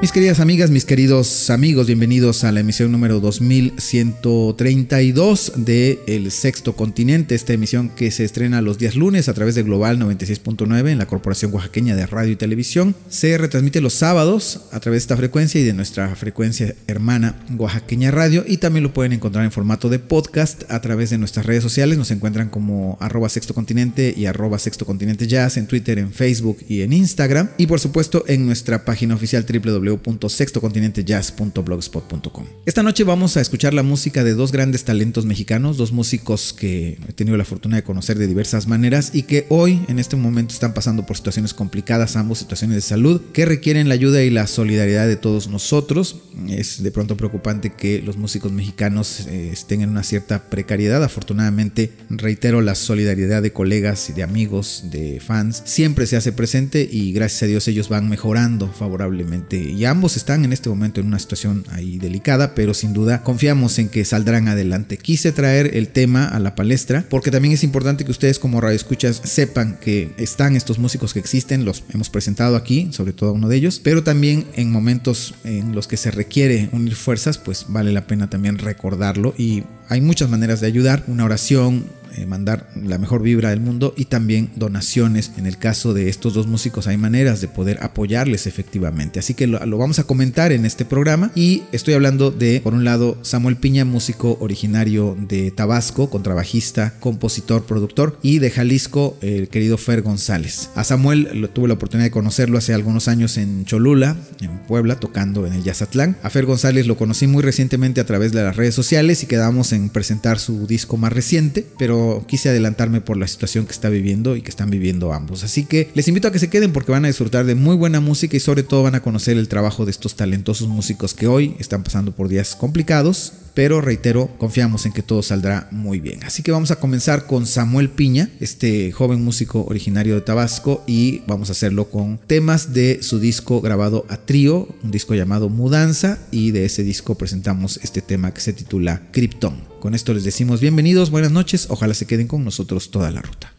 Mis queridas amigas, mis queridos amigos, bienvenidos a la emisión número 2132 de El Sexto Continente, esta emisión que se estrena los días lunes a través de Global 96.9 en la Corporación Oaxaqueña de Radio y Televisión. Se retransmite los sábados a través de esta frecuencia y de nuestra frecuencia hermana Oaxaqueña Radio y también lo pueden encontrar en formato de podcast a través de nuestras redes sociales. Nos encuentran como arroba sexto continente y arroba sexto continente jazz en Twitter, en Facebook y en Instagram y por supuesto en nuestra página oficial www www.sextocontinentejazz.blogspot.com. Esta noche vamos a escuchar la música de dos grandes talentos mexicanos, dos músicos que he tenido la fortuna de conocer de diversas maneras y que hoy en este momento están pasando por situaciones complicadas, ambos situaciones de salud que requieren la ayuda y la solidaridad de todos nosotros. Es de pronto preocupante que los músicos mexicanos eh, estén en una cierta precariedad. Afortunadamente, reitero, la solidaridad de colegas y de amigos, de fans, siempre se hace presente y gracias a Dios ellos van mejorando favorablemente y ambos están en este momento en una situación ahí delicada, pero sin duda confiamos en que saldrán adelante. Quise traer el tema a la palestra porque también es importante que ustedes como radioescuchas sepan que están estos músicos que existen, los hemos presentado aquí, sobre todo uno de ellos, pero también en momentos en los que se requiere unir fuerzas, pues vale la pena también recordarlo y hay muchas maneras de ayudar, una oración, eh, mandar la mejor vibra del mundo y también donaciones. En el caso de estos dos músicos hay maneras de poder apoyarles efectivamente. Así que lo, vamos a comentar en este programa y estoy hablando de, por un lado, Samuel Piña, músico originario de Tabasco, contrabajista, compositor, productor y de Jalisco, el querido Fer González. A Samuel tuve la oportunidad de conocerlo hace algunos años en Cholula, en Puebla, tocando en el Yazatlán. A Fer González lo conocí muy recientemente a través de las redes sociales y quedamos en presentar su disco más reciente, pero quise adelantarme por la situación que está viviendo y que están viviendo ambos. Así que les invito a que se queden porque van a disfrutar de muy buena música y sobre todo van a conocer el trabajo de estos talentosos músicos que hoy están pasando por días complicados, pero reitero, confiamos en que todo saldrá muy bien. Así que vamos a comenzar con Samuel Piña, este joven músico originario de Tabasco, y vamos a hacerlo con temas de su disco grabado a trío, un disco llamado Mudanza, y de ese disco presentamos este tema que se titula Krypton. Con esto les decimos bienvenidos, buenas noches, ojalá se queden con nosotros toda la ruta.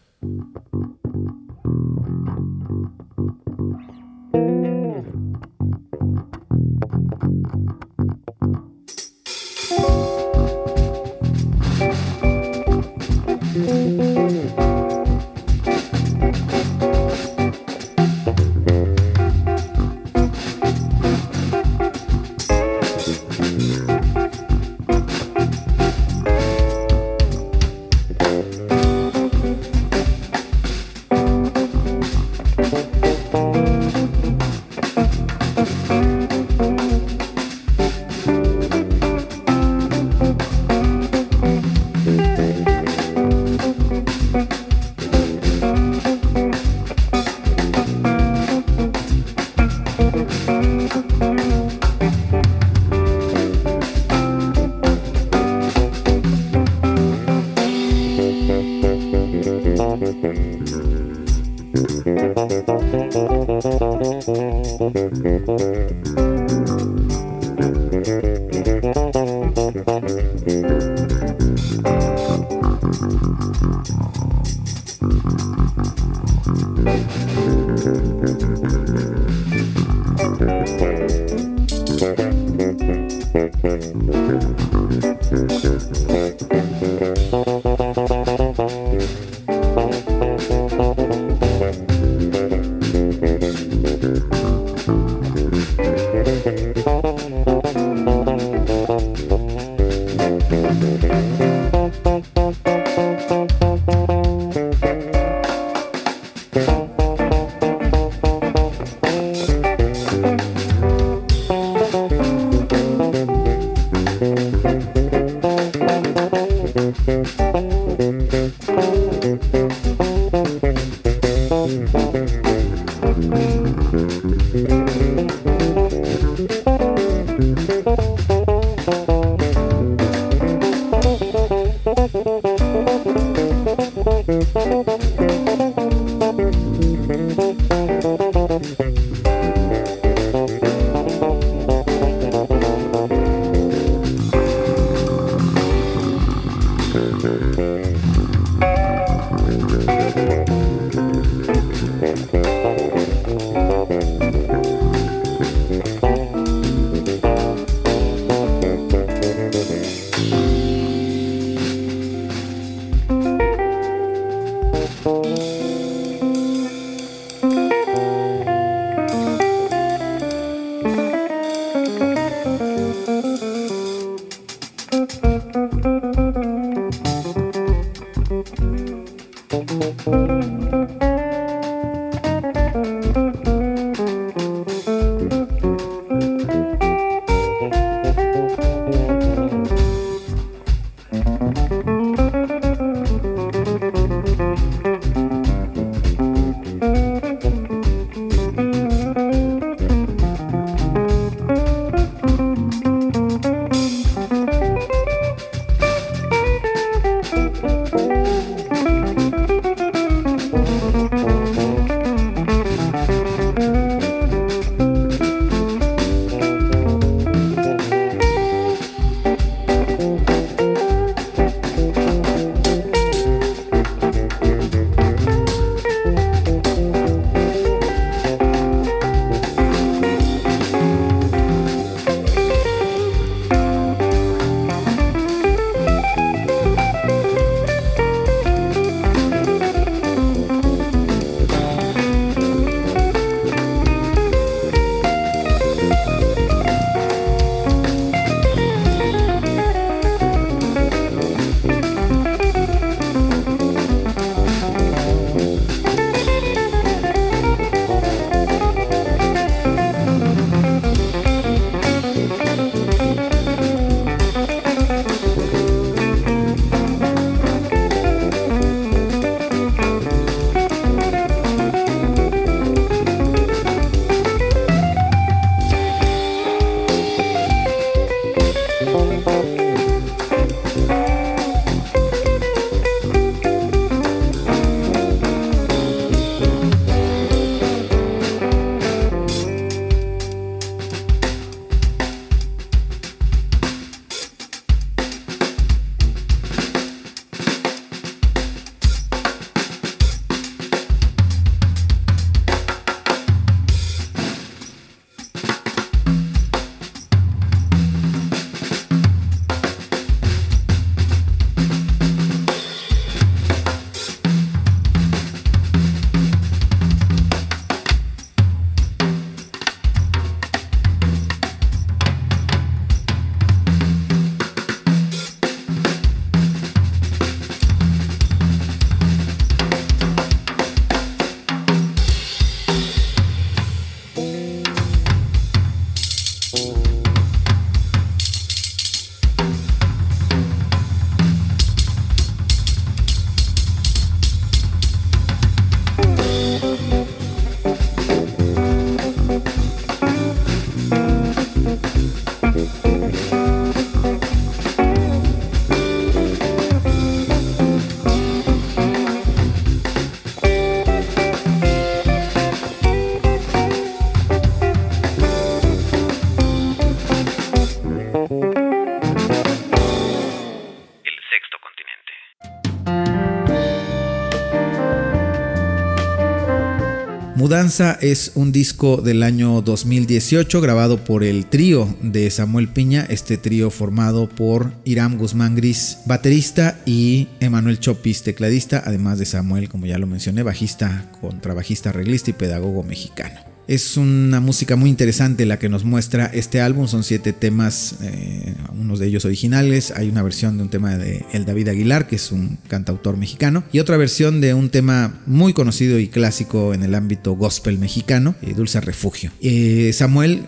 Mudanza es un disco del año 2018 grabado por el trío de Samuel Piña, este trío formado por Iram Guzmán Gris, baterista, y Emanuel Chopis, tecladista, además de Samuel, como ya lo mencioné, bajista, contrabajista, arreglista y pedagogo mexicano. Es una música muy interesante la que nos muestra este álbum. Son siete temas, eh, de ellos originales. Hay una versión de un tema de El David Aguilar, que es un cantautor mexicano, y otra versión de un tema muy conocido y clásico en el ámbito gospel mexicano, eh, Dulce Refugio. Eh, Samuel,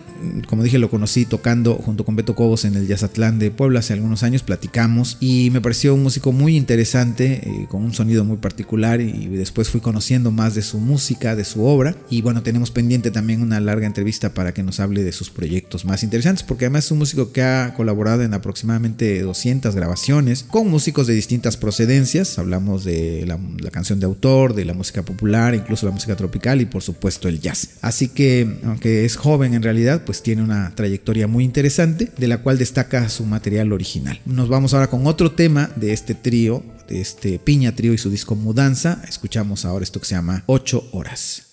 como dije, lo conocí tocando junto con Beto Cobos en el Jazzatlán de Puebla hace algunos años. Platicamos y me pareció un músico muy interesante, con un sonido muy particular. Y después fui conociendo más de su música, de su obra. Y bueno, tenemos pendiente también una larga entrevista para que nos hable de sus proyectos más interesantes, porque además es un músico que ha colaborado en aproximadamente 200 grabaciones con músicos de distintas procedencias. Hablamos de la, canción de autor, de la música popular, incluso la música tropical y por supuesto el jazz. Así que, aunque es joven en realidad, pues tiene una trayectoria muy interesante, de la cual destaca su material original. Nos vamos ahora con otro tema de este trío, de este Piña Trío y su disco Mudanza. Escuchamos ahora esto que se llama 8 horas.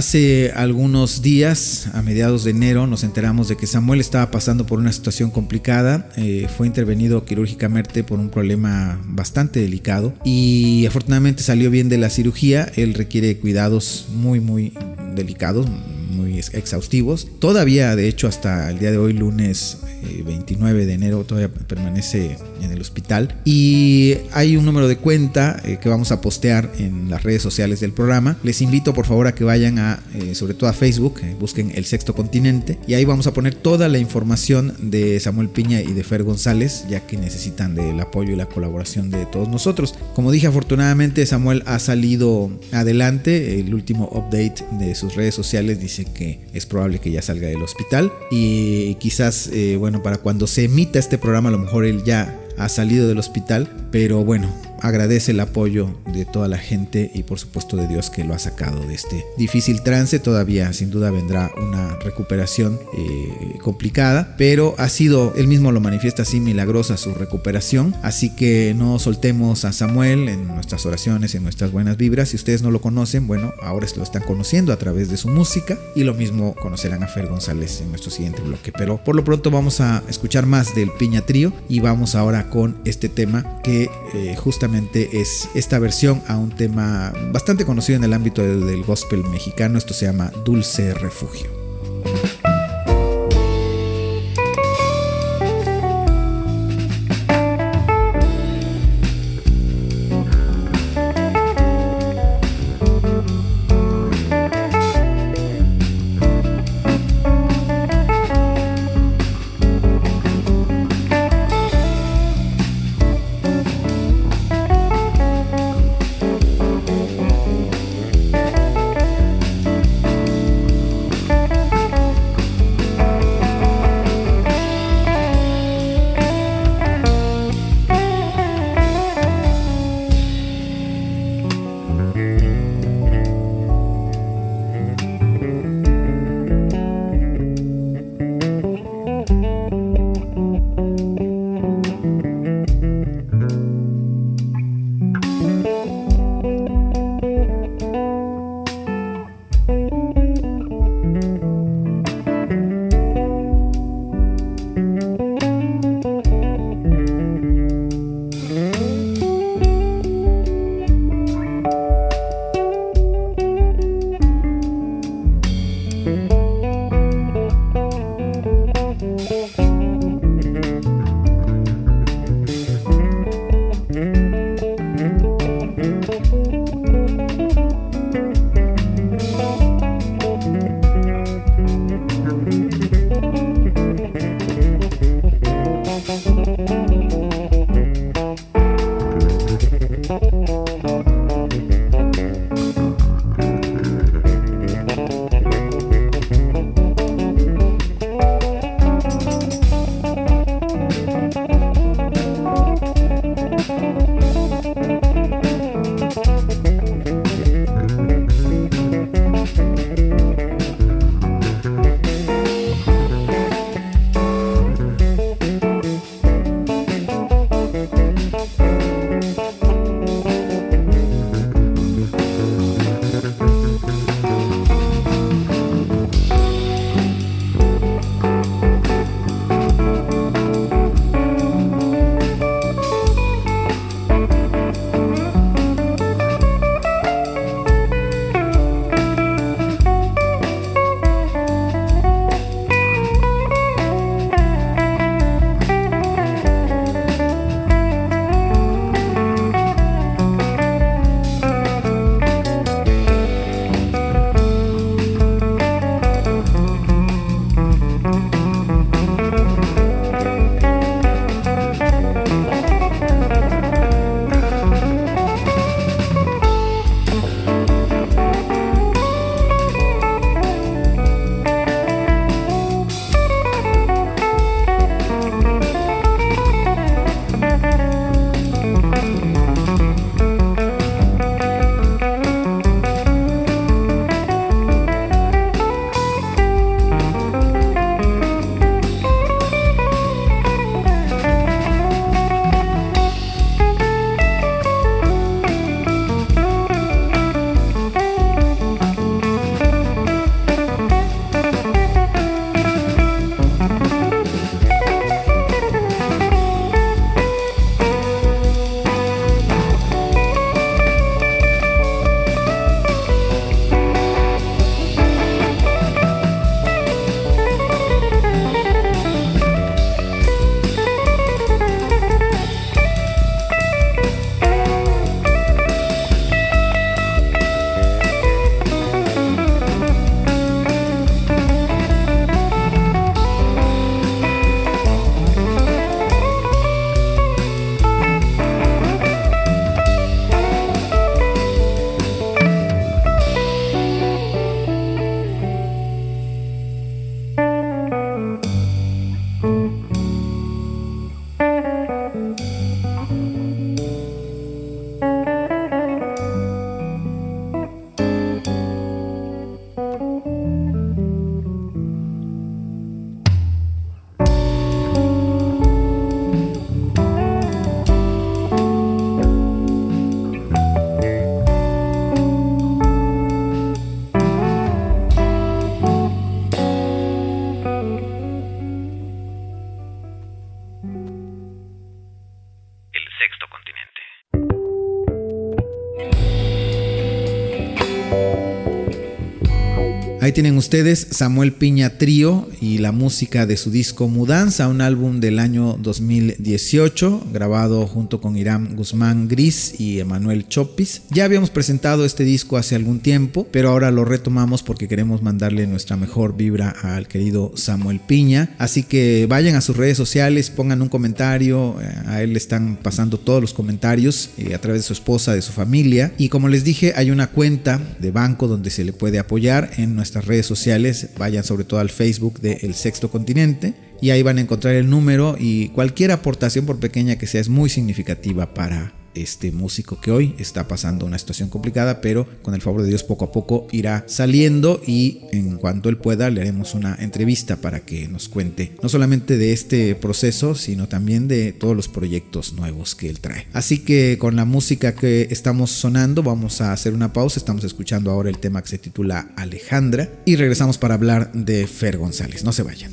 Hace algunos días, a mediados de enero, nos enteramos de que Samuel estaba pasando por una situación complicada. Eh, fue intervenido quirúrgicamente por un problema bastante delicado y afortunadamente salió bien de la cirugía. Él requiere cuidados muy, muy delicados, muy exhaustivos. Todavía, de hecho, hasta el día de hoy, lunes 29 eh, de enero, todavía permanece en el hospital. Y hay un número de cuenta eh, que vamos a postear en las redes sociales del programa. Les invito por favor a que vayan a, eh, sobre todo a Facebook, busquen el sexto continente. Y ahí vamos a poner toda la información de Samuel Piña y de Fer González, ya que necesitan del apoyo y la colaboración de todos nosotros. Como dije, afortunadamente Samuel ha salido adelante. El último update de sus redes sociales dice que es probable que ya salga del hospital. Y quizás, bueno, para cuando se emita este programa, a lo mejor él ya ha salido del hospital, pero bueno, agradece el apoyo de toda la gente y por supuesto de Dios que lo ha sacado de este difícil trance. Todavía sin duda vendrá una recuperación eh, complicada, pero ha sido, él mismo lo manifiesta así, milagrosa su recuperación. Así que no soltemos a Samuel en nuestras oraciones, en nuestras buenas vibras. Si ustedes no lo conocen, bueno, ahora lo están conociendo a través de su música y lo mismo conocerán a Fer González en nuestro siguiente bloque. Pero por lo pronto vamos a escuchar más del Piña Trío y vamos ahora con este tema que eh, justamente es esta versión a un tema bastante conocido en el ámbito del, gospel mexicano. Esto se llama Dulce Refugio. Ahí tienen ustedes Samuel Piña Trío y la música de su disco Mudanza, un álbum del año 2018, grabado junto con Irán Guzmán Gris y Emanuel Chopis. Ya habíamos presentado este disco hace algún tiempo, pero ahora lo retomamos porque queremos mandarle nuestra mejor vibra al querido Samuel Piña. Así que vayan a sus redes sociales, pongan un comentario, eh, a él le están pasando todos los comentarios eh, a través de su esposa, de su familia. Y como les dije, hay una cuenta de banco donde se le puede apoyar en nuestra redes sociales, vayan sobre todo al Facebook de El Sexto Continente y ahí van a encontrar el número y cualquier aportación por pequeña que sea es muy significativa para este músico que hoy está pasando una situación complicada, pero con el favor de Dios poco a poco irá saliendo y en cuanto él pueda le haremos una entrevista para que nos cuente no solamente de este proceso, sino también de todos los proyectos nuevos que él trae. Así que con la música que estamos sonando vamos a hacer una pausa, estamos escuchando ahora el tema que se titula Alejandra y regresamos para hablar de Fer González. No se vayan.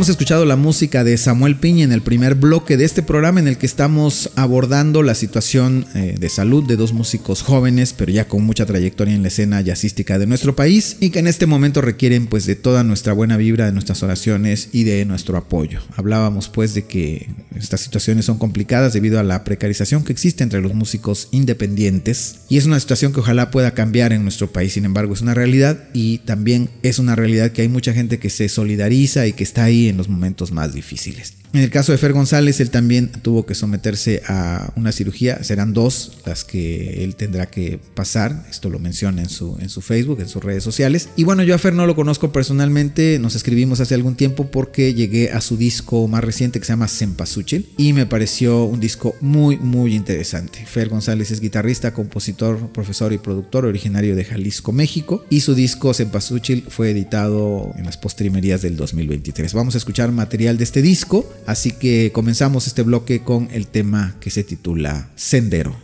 Hemos escuchado la música de Samuel Piña en el primer bloque de este programa en el que estamos abordando la situación eh, de salud de dos músicos jóvenes, pero ya con mucha trayectoria en la escena jazzística de nuestro país y que en este momento requieren pues de toda nuestra buena vibra, de nuestras oraciones y de nuestro apoyo. Hablábamos pues de que estas situaciones son complicadas debido a la precarización que existe entre los músicos independientes y es una situación que ojalá pueda cambiar en nuestro país, sin embargo es una realidad y también es una realidad que hay mucha gente que se solidariza y que está ahí en los momentos más difíciles. En el caso de Fer González, él también tuvo que someterse a una cirugía. Serán dos las que él tendrá que pasar. Esto lo menciona en su, en su Facebook, en sus redes sociales. Y bueno, yo a Fer no lo conozco personalmente. Nos escribimos hace algún tiempo porque llegué a su disco más reciente que se llama Sempasuchil. Y me pareció un disco muy, muy interesante. Fer González es guitarrista, compositor, profesor y productor originario de Jalisco, México. Y su disco Sempasuchil fue editado en las postrimerías del 2023. Vamos a escuchar material de este disco Así que comenzamos este bloque con el tema que se titula Sendero.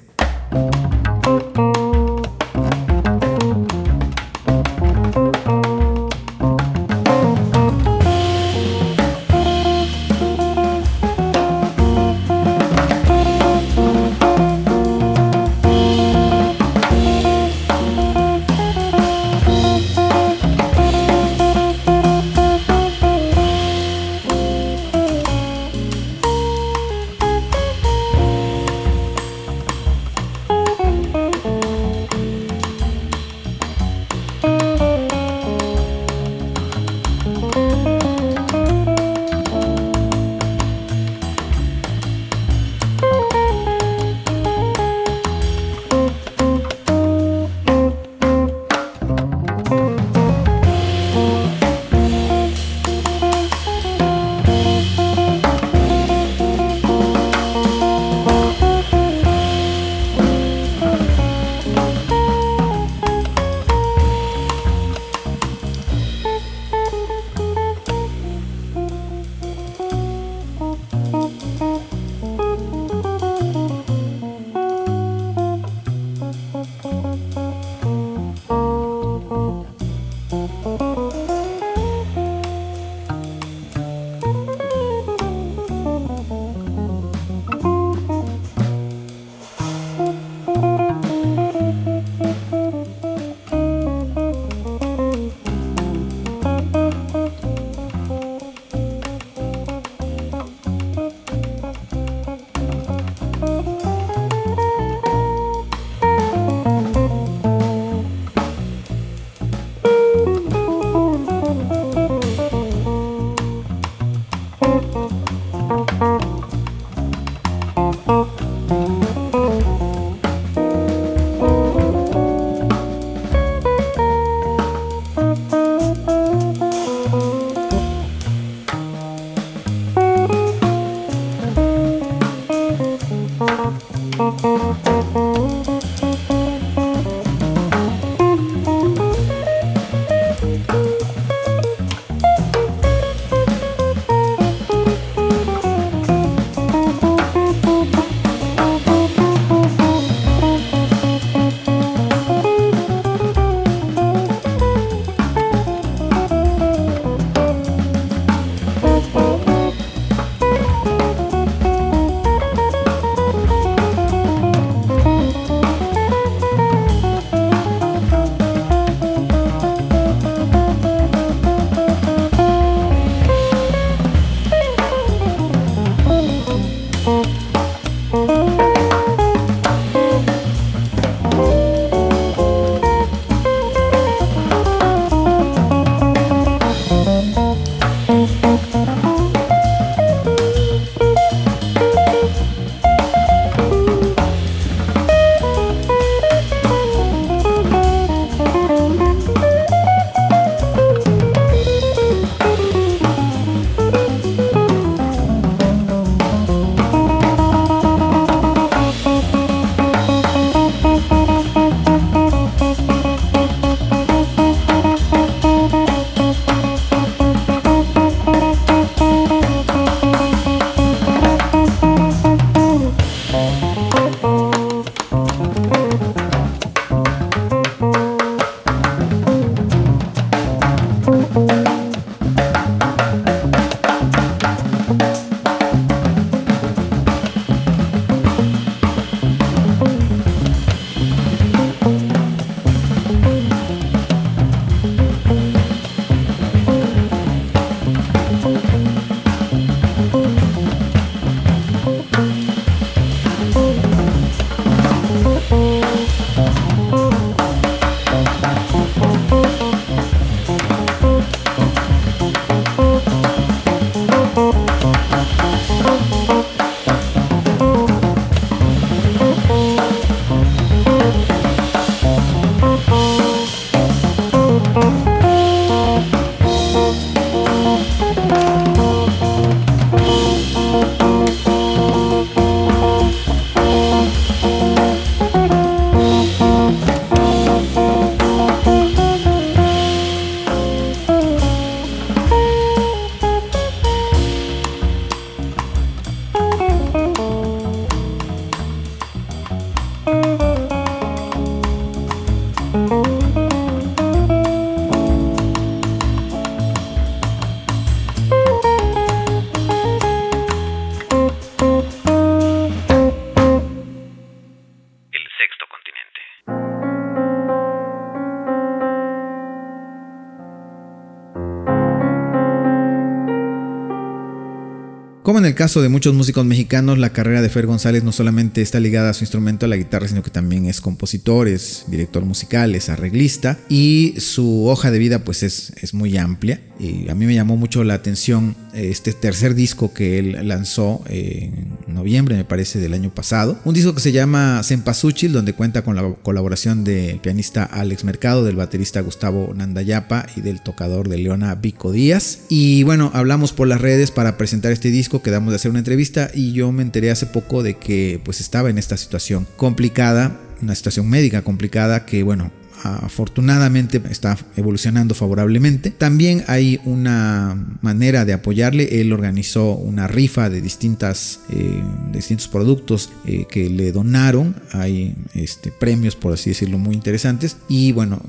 Como en el caso de muchos músicos mexicanos, la carrera de Fer González no solamente está ligada a su instrumento, a la guitarra, sino que también es compositor, es director musical, es arreglista y su hoja de vida pues es, es muy amplia. Y a mí me llamó mucho la atención eh, este tercer disco que él lanzó en noviembre, me parece, del año pasado. Un disco que se llama Sempasuchil, donde cuenta con la colaboración del pianista Alex Mercado, del baterista Gustavo Nandayapa y del tocador de Leona Vico Díaz. Y bueno, hablamos por las redes para presentar este disco, quedamos de hacer una entrevista y yo me enteré hace poco de que pues estaba en esta situación complicada una situación médica complicada que bueno afortunadamente está evolucionando favorablemente. También hay una manera de apoyarle. Él organizó una rifa de distintas, eh, distintos productos eh, que le donaron. Hay este, premios, por así decirlo, muy interesantes. Y bueno,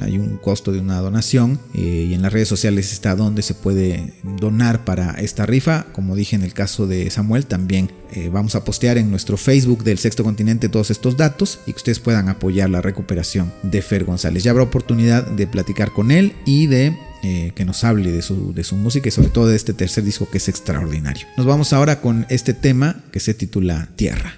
hay un costo de una donación. Eh, y en las redes sociales está donde se puede donar para esta rifa. Como dije en el caso de Samuel, también vamos a postear en nuestro Facebook del Sexto Continente todos estos datos y que ustedes puedan apoyar la recuperación de Fer González. Ya habrá oportunidad de platicar con él y de eh, que nos hable de su, de su música y sobre todo de este tercer disco que es extraordinario. Nos vamos ahora con este tema que se titula Tierra.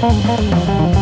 La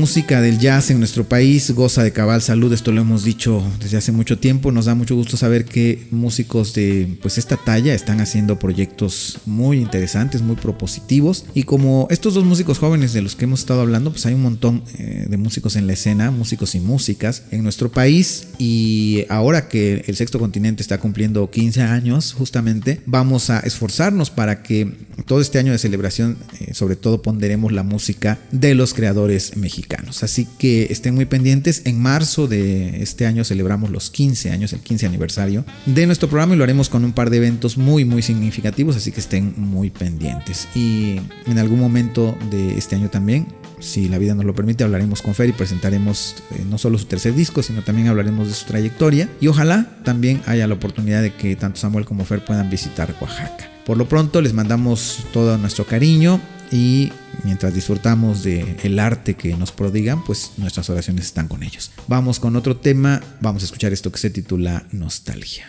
música del jazz en nuestro país goza de cabal salud, esto lo hemos dicho desde hace mucho tiempo. Nos da mucho gusto saber que músicos de pues esta talla están haciendo proyectos muy interesantes, muy propositivos. Y como estos dos músicos jóvenes de los que hemos estado hablando, pues hay un montón eh, de músicos en la escena, músicos y músicas en nuestro país. Y ahora que el sexto continente está cumpliendo 15 años, justamente vamos a esforzarnos para que todo este año de celebración, eh, sobre todo ponderemos la música de los creadores mexicanos Así que estén muy pendientes. En marzo de este año celebramos los 15 años, el 15 aniversario de nuestro programa y lo haremos con un par de eventos muy, muy significativos. Así que estén muy pendientes. Y en algún momento de este año también si la vida nos lo permite, hablaremos con Fer y presentaremos eh, no solo su tercer disco, sino también hablaremos de su trayectoria. Y ojalá también haya la oportunidad de que tanto Samuel como Fer puedan visitar Oaxaca. Por lo pronto les mandamos todo nuestro cariño y mientras disfrutamos el arte que nos prodigan, pues nuestras oraciones están con ellos. Vamos con otro tema, vamos a escuchar esto que se titula Nostalgia.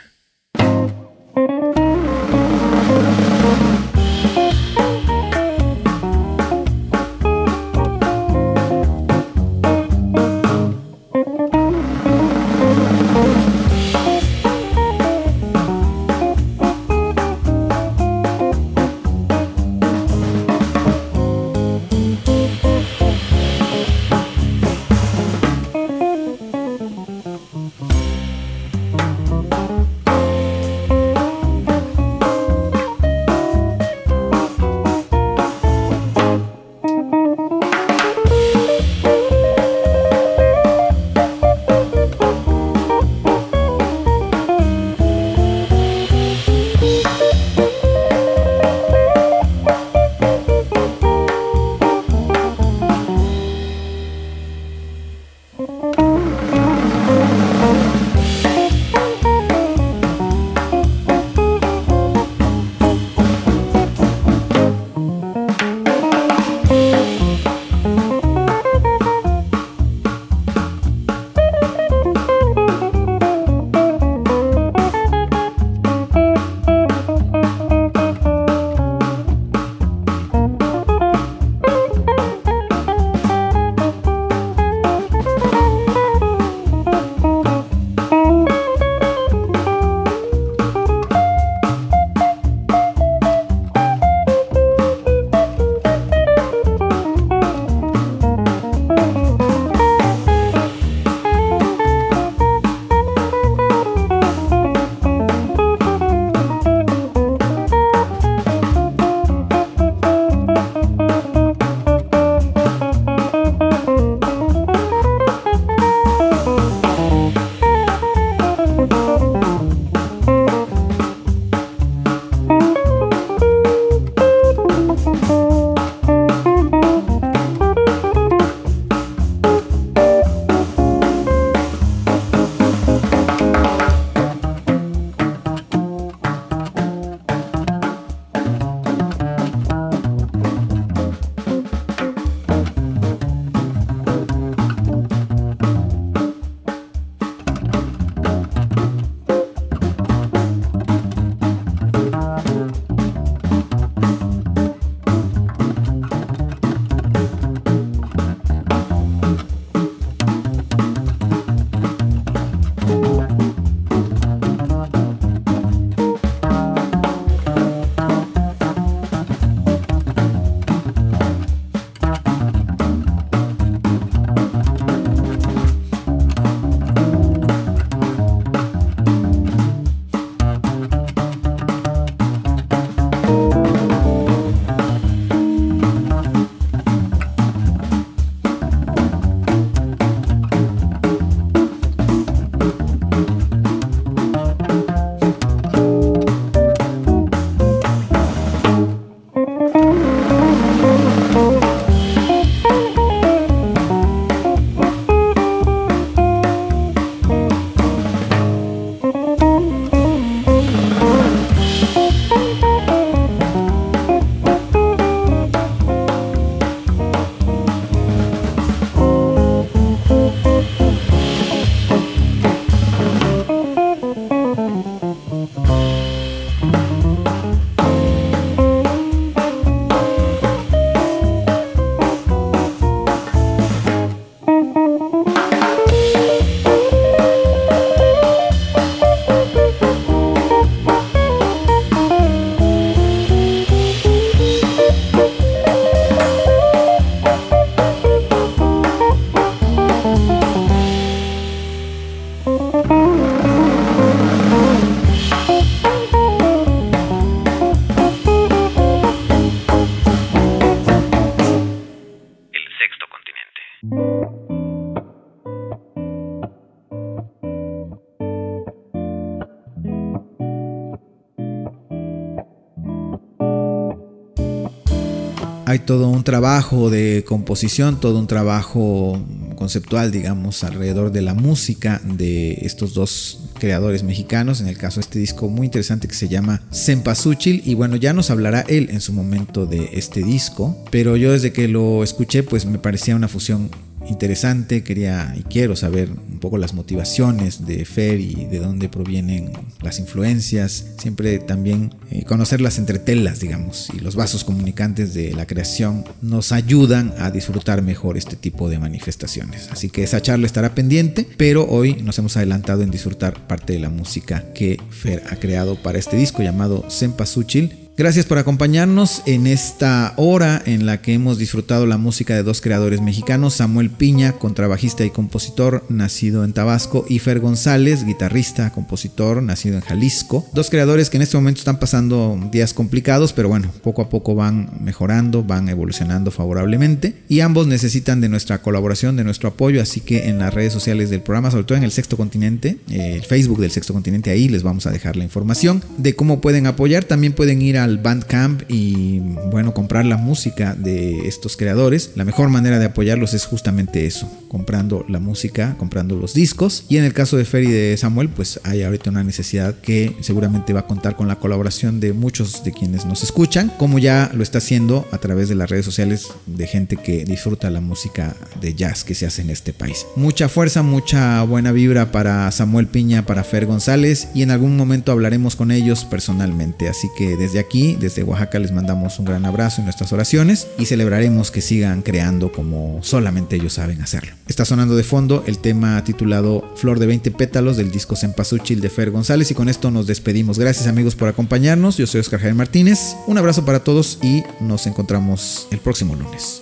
Hay todo un trabajo de composición, todo un trabajo conceptual, digamos, alrededor de la música de estos dos creadores mexicanos. En el caso de este disco muy interesante que se llama Sempasuchil. Y bueno, ya nos hablará él en su momento de este disco. Pero yo desde que lo escuché, pues me parecía una fusión interesante, quería y quiero saber un poco las motivaciones de Fer y de dónde provienen las influencias, siempre también eh, conocer las entretelas, digamos, y los vasos comunicantes de la creación nos ayudan a disfrutar mejor este tipo de manifestaciones. Así que esa charla estará pendiente, pero hoy nos hemos adelantado en disfrutar parte de la música que Fer ha creado para este disco llamado Sempasuchil Gracias por acompañarnos en esta hora en la que hemos disfrutado la música de dos creadores mexicanos, Samuel Piña, contrabajista y compositor, nacido en Tabasco, y Fer González, guitarrista, compositor, nacido en Jalisco. Dos creadores que en este momento están pasando días complicados, pero bueno, poco a poco van mejorando, van evolucionando favorablemente y ambos necesitan de nuestra colaboración, de nuestro apoyo, así que en las redes sociales del programa, sobre todo en el Sexto Continente, eh, el Facebook del Sexto Continente, ahí les vamos a dejar la información de cómo pueden apoyar. También pueden ir a Bandcamp y bueno, comprar la música de estos creadores. La mejor manera de apoyarlos es justamente eso, comprando la música, comprando los discos. Y en el caso de Fer y de Samuel, pues hay ahorita una necesidad que seguramente va a contar con la colaboración de muchos de quienes nos escuchan, como ya lo está haciendo a través de las redes sociales de gente que disfruta la música de jazz que se hace en este país. Mucha fuerza, mucha buena vibra para Samuel Piña, para Fer González y en algún momento hablaremos con ellos personalmente. Así que desde aquí aquí, desde Oaxaca, les mandamos un gran abrazo en nuestras oraciones y celebraremos que sigan creando como solamente ellos saben hacerlo. Está sonando de fondo el tema titulado Flor de 20 pétalos del disco Sempasuchil de Fer González y con esto nos despedimos. Gracias amigos por acompañarnos. Yo soy Oscar Javier Martínez. Un abrazo para todos y nos encontramos el próximo lunes.